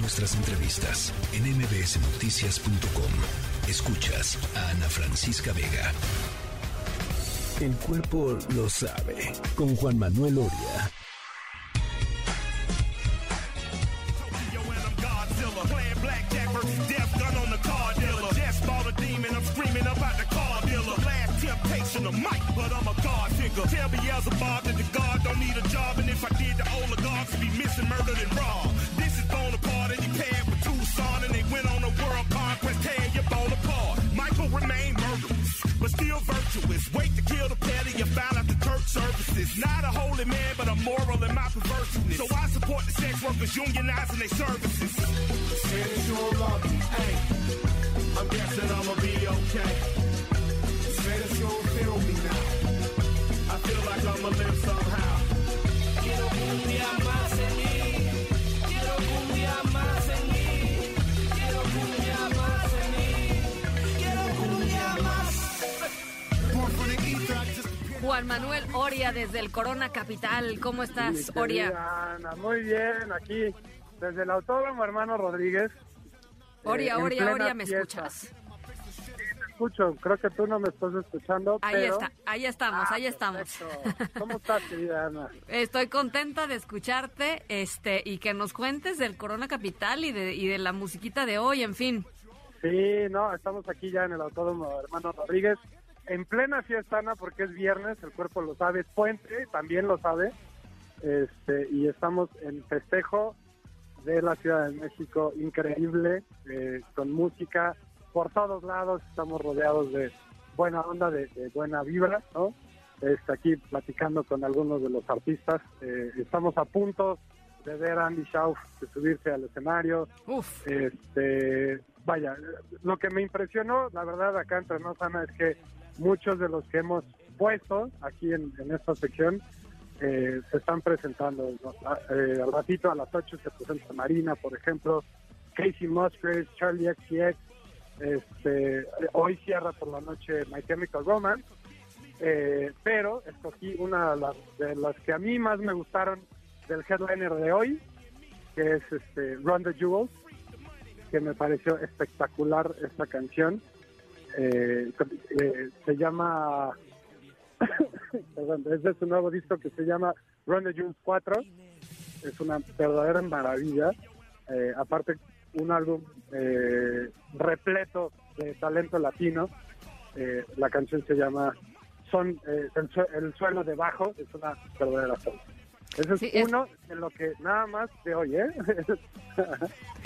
nuestras entrevistas en mbsnoticias.com. Escuchas a Ana Francisca Vega. El cuerpo lo sabe con Juan Manuel Oria. Tell Beelzebub that the God don't need a job, and if I did, the oligarchs would be missing, murdered, and robbed. Bonaparte, and he paired with Tucson, and they went on a world conquest, tearing your bone apart. Michael remained murderous, but still virtuous. Wait to kill the petty, you found out the church services. Not a holy man, but a moral in my perverseness. So I support the sex workers unionizing their services. Don't love me, hey. I'm guessing I'ma be okay. Don't feel me now. I feel like I'ma live somehow. Quiero más en mí. Manuel Oria desde el Corona Capital. ¿Cómo estás, Oria? Ana, muy bien, aquí desde el autódromo hermano Rodríguez. Oria, en Oria, plena Oria, ¿me fiesta. escuchas? Escucho, creo que tú no me estás escuchando, Ahí pero... está, ahí estamos, Ah, ahí estamos. perfecto. ¿Cómo estás, querida Ana? Estoy contenta de escucharte este y que nos cuentes del Corona Capital y de, y de la musiquita de hoy, en fin. Sí, no, estamos aquí ya en el autódromo hermano Rodríguez, en plena fiesta, Ana, porque es viernes, el cuerpo lo sabe, es puente, también lo sabe, este, y estamos en festejo de la Ciudad de México, increíble, eh, con música por todos lados, estamos rodeados de buena onda, de, de buena vibra, ¿no? Este, aquí platicando con algunos de los artistas, eh, estamos a punto de ver a Andy Schauf de subirse al escenario, Uf, este, vaya, lo que me impresionó, la verdad, acá entre nos, Ana, es que muchos de los que hemos puesto aquí en, esta sección eh, se están presentando. Ah, eh, al ratito a las 8 se presenta Marina, por ejemplo, Casey Musgraves, Charlie XCX, este, hoy cierra por la noche My Chemical Romance, eh, pero escogí una de las, de las que a mí más me gustaron del headliner de hoy, que es este Run the Jewels, que me pareció espectacular esta canción. Eh, eh, se llama, perdón, es de su nuevo disco que se llama Run the Jewels 4. Es una verdadera maravilla. Eh, aparte, un álbum eh, repleto de talento latino. Eh, la canción se llama Son eh, el, sue- el suelo debajo. Es una verdadera joya. Ese es Sí, es- uno de lo que nada más de hoy, ¿eh?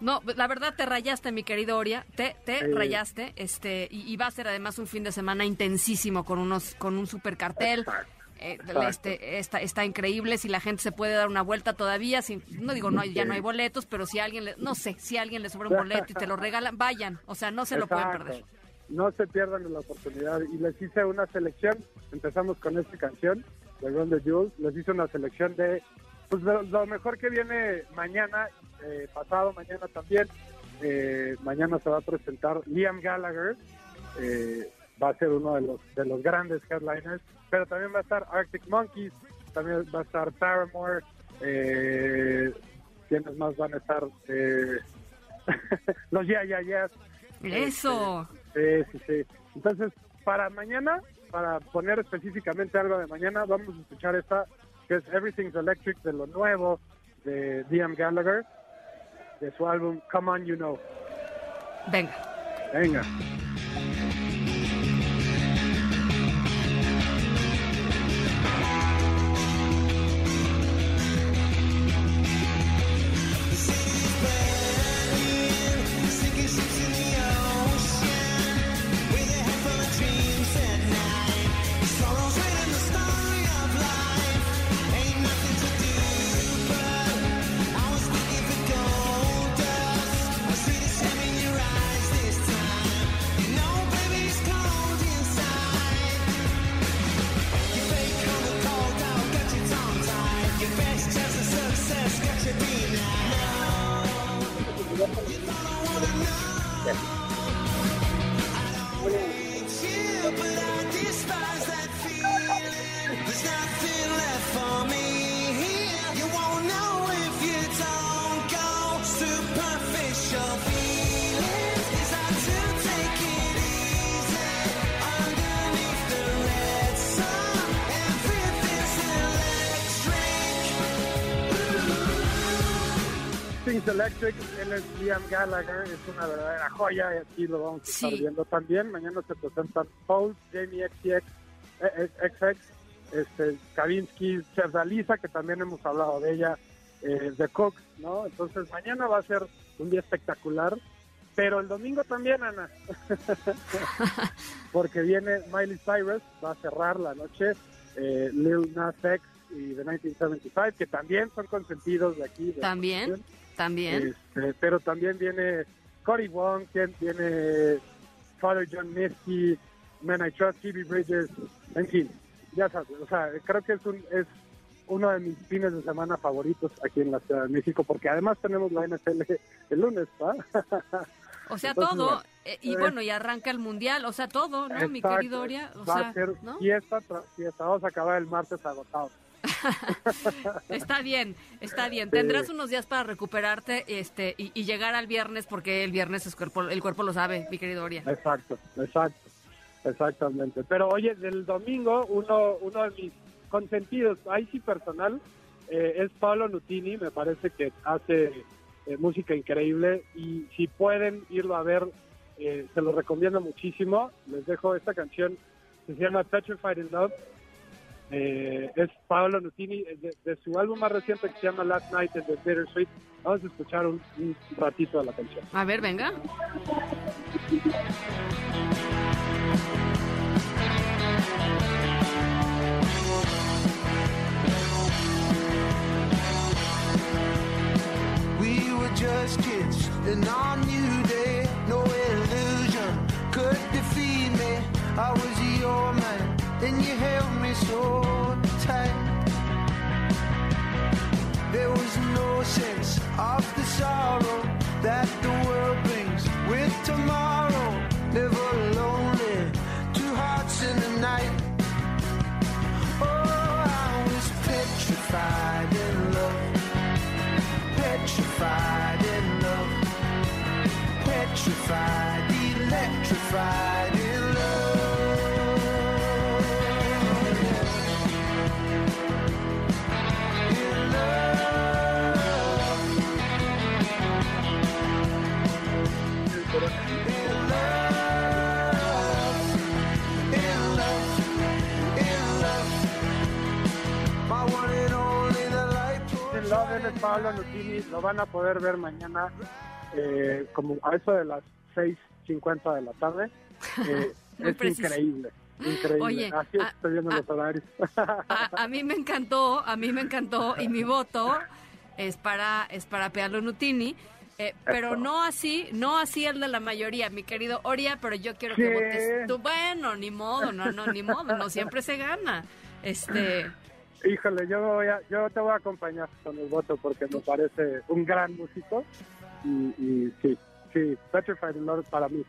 no, la verdad te rayaste, mi querido Oria, te, te rayaste, este, y, y va a ser además un fin de semana intensísimo con unos, con un super cartel. Exacto. Eh, Exacto. este, está, está increíble si la gente se puede dar una vuelta todavía si, no digo no hay- ya no hay boletos pero si alguien le, no sé si alguien le sobra un boleto y te lo regalan vayan o sea no se lo pueden perder No se pierdan la oportunidad. Y les hice una selección. Empezamos con esta canción de Run the Jewels. Les hice una selección de pues, lo, lo mejor que viene mañana, eh, pasado mañana también. Eh, mañana se va a presentar Liam Gallagher. eh, va a ser uno de los de los grandes headliners. Pero también va a estar Arctic Monkeys. También va a estar Paramore. Eh, ¿Quiénes más van a estar? Eh, los Yeah Yeah Yeahs. eso Sí, sí, sí. Entonces, para mañana, para poner específicamente algo de mañana, vamos a escuchar esta, que es Everything's Electric, de lo nuevo de Liam Gallagher, de su álbum Come On You Know. venga Venga. Electric, él es Liam Gallagher, es una verdadera joya y aquí lo vamos a estar Sí. viendo también. Mañana se presentan Paul, Jamie XTX, eh, eh, XX, este, Kavinsky, Chef Dalisa, que también hemos hablado de ella, eh, The Cooks, ¿no? Entonces mañana va a ser un día espectacular, pero el domingo también, Ana, porque viene Miley Cyrus, va a cerrar la noche, eh, Lil Nas X y The 1975, que también son consentidos de aquí. de También. También. Este, pero también viene Cory Wong, quien viene Father John Misty, Man I Trust, Phoebe Bridges, en fin, ya sabes, o sea, creo que es un es uno de mis fines de semana favoritos aquí en la Ciudad de México, porque además tenemos la NFL el lunes, ¿va? O sea, Entonces, todo. eh, y eh, bueno, y arranca el mundial. O sea, todo, ¿no, mi querido Oria? O va sea, a ser ¿no? fiesta tras fiesta, vamos a acabar el martes agotado. Está bien, está bien. Tendrás unos días para recuperarte este y, y llegar al viernes porque el viernes es cuerpo, el cuerpo lo sabe, mi querido Oria. Exacto, exacto, exactamente. Pero oye, del domingo, uno, uno de mis consentidos, ahí sí personal, eh, es Paolo Nutini, me parece que hace eh, música increíble y si pueden irlo a ver, eh, se lo recomiendo muchísimo. Les dejo esta canción que se llama Petrified in Love. Eh, es Paolo Nutini, de, de su álbum más reciente que se llama Last Night in the Bittersweet. Vamos a escuchar un, un ratito de la canción. A ver, venga. We were just kids, and on new day, no illusion could defeat me. I was your man, and you held me so tight. There was no sense of the sorrow that the world brings with tomorrow. Never lonely, two hearts in the night. Oh, I was petrified in love petrified in love, petrified, electrified Pablo Nutini, lo van a poder ver mañana eh, como a eso de las 6.50 de la tarde. Eh, es preciso. increíble, increíble. Oye, Así es, ah, estoy viendo ah, los horarios. A, a mí me encantó, a mí me encantó y mi voto es para es para Pealo Nutini. eh, pero Eso. no así, no así el de la mayoría, mi querido Oria, pero yo quiero que ¿Qué? votes tú. Bueno, ni modo, no, no, ni modo, no siempre se gana. Este, Híjole, yo, voy a, yo te voy a acompañar con el voto porque me parece un gran músico y, y sí, sí, Petrified Love para mí.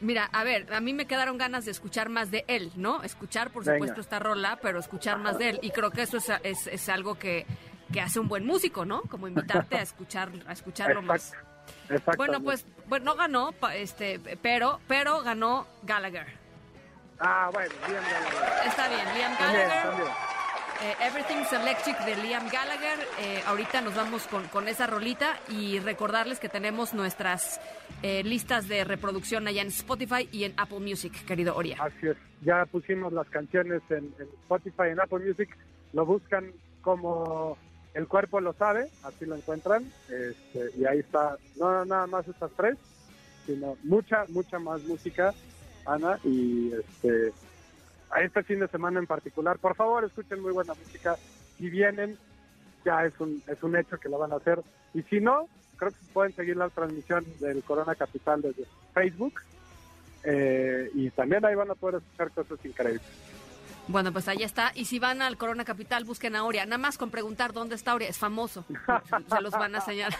mira, a ver, a mí me quedaron ganas de escuchar más de él, ¿no? Escuchar, por Venga. supuesto, esta rola, pero escuchar más de él. Y creo que eso es, es, es algo que, que hace un buen músico, ¿no? Como invitarte a escuchar, a escucharlo más. Exacto. Bueno, pues, bueno, no ganó, este, pero, pero ganó Gallagher. Ah, bueno, bien, bien. Está bien, Liam También, Gallagher. también. Eh, Everything's Electric de Liam Gallagher. Eh, ahorita nos vamos con, esa rolita y recordarles que tenemos nuestras eh, listas de reproducción allá en Spotify y en Apple Music, querido Oria. Así es. Ya pusimos las canciones en, en Spotify, en Apple Music. Lo buscan como El Cuerpo Lo Sabe, así lo encuentran. Este, y ahí está, no nada más estas tres, sino mucha, mucha más música, Ana. Y este, a este fin de semana en particular, por favor, escuchen muy buena música. Si vienen, ya es un, es un hecho que lo van a hacer. Y si no, creo que pueden seguir la transmisión del Corona Capital desde Facebook. Eh, y también ahí van a poder escuchar cosas increíbles. Bueno, pues ahí está. Y si van al Corona Capital, busquen a Oria. Nada más con preguntar dónde está Oria. Es famoso. Se los van a señalar.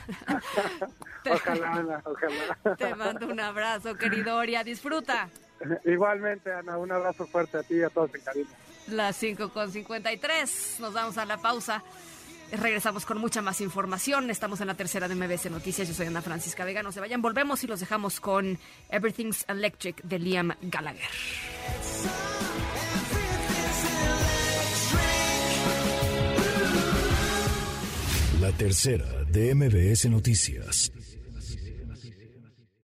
Ojalá, ojalá. Te mando un abrazo, querido Oria. Disfruta. Igualmente, Ana, un abrazo fuerte a ti y a todos en cabina. Las 5 con 53. Nos vamos a la pausa. Regresamos con mucha más información. Estamos en la tercera de MBS Noticias. Yo soy Ana Francisca Vega. No se vayan. Volvemos y los dejamos con Everything's Electric de Liam Gallagher. La la tercera de MBS Noticias.